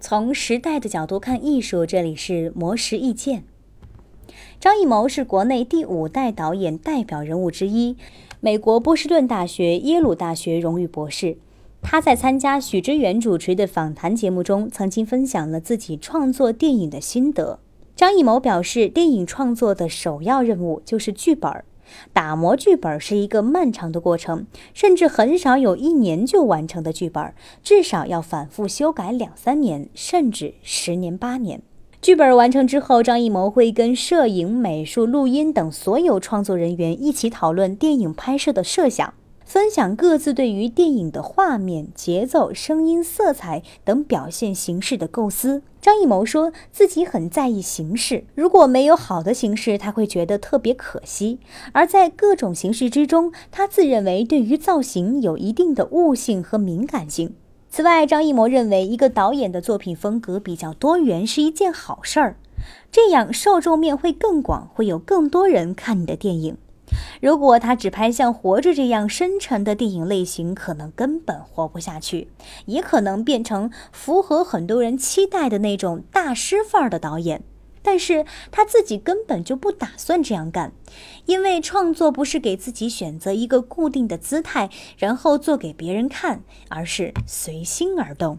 从时代的角度看艺术，这里是魔石意见。张艺谋是国内第五代导演代表人物之一，美国波士顿大学、耶鲁大学荣誉博士。他在参加许知远主持的访谈节目中，曾经分享了自己创作电影的心得。张艺谋表示，电影创作的首要任务就是剧本儿。打磨剧本是一个漫长的过程，甚至很少有一年就完成的剧本，至少要反复修改两三年，甚至十年八年。剧本完成之后，张艺谋会跟摄影、美术、录音等所有创作人员一起讨论电影拍摄的设想。分享各自对于电影的画面、节奏、声音、色彩等表现形式的构思。张艺谋说自己很在意形式，如果没有好的形式，他会觉得特别可惜。而在各种形式之中，他自认为对于造型有一定的悟性和敏感性。此外，张艺谋认为一个导演的作品风格比较多元是一件好事儿，这样受众面会更广，会有更多人看你的电影。如果他只拍像《活着》这样深沉的电影类型，可能根本活不下去，也可能变成符合很多人期待的那种大师范儿的导演。但是他自己根本就不打算这样干，因为创作不是给自己选择一个固定的姿态，然后做给别人看，而是随心而动。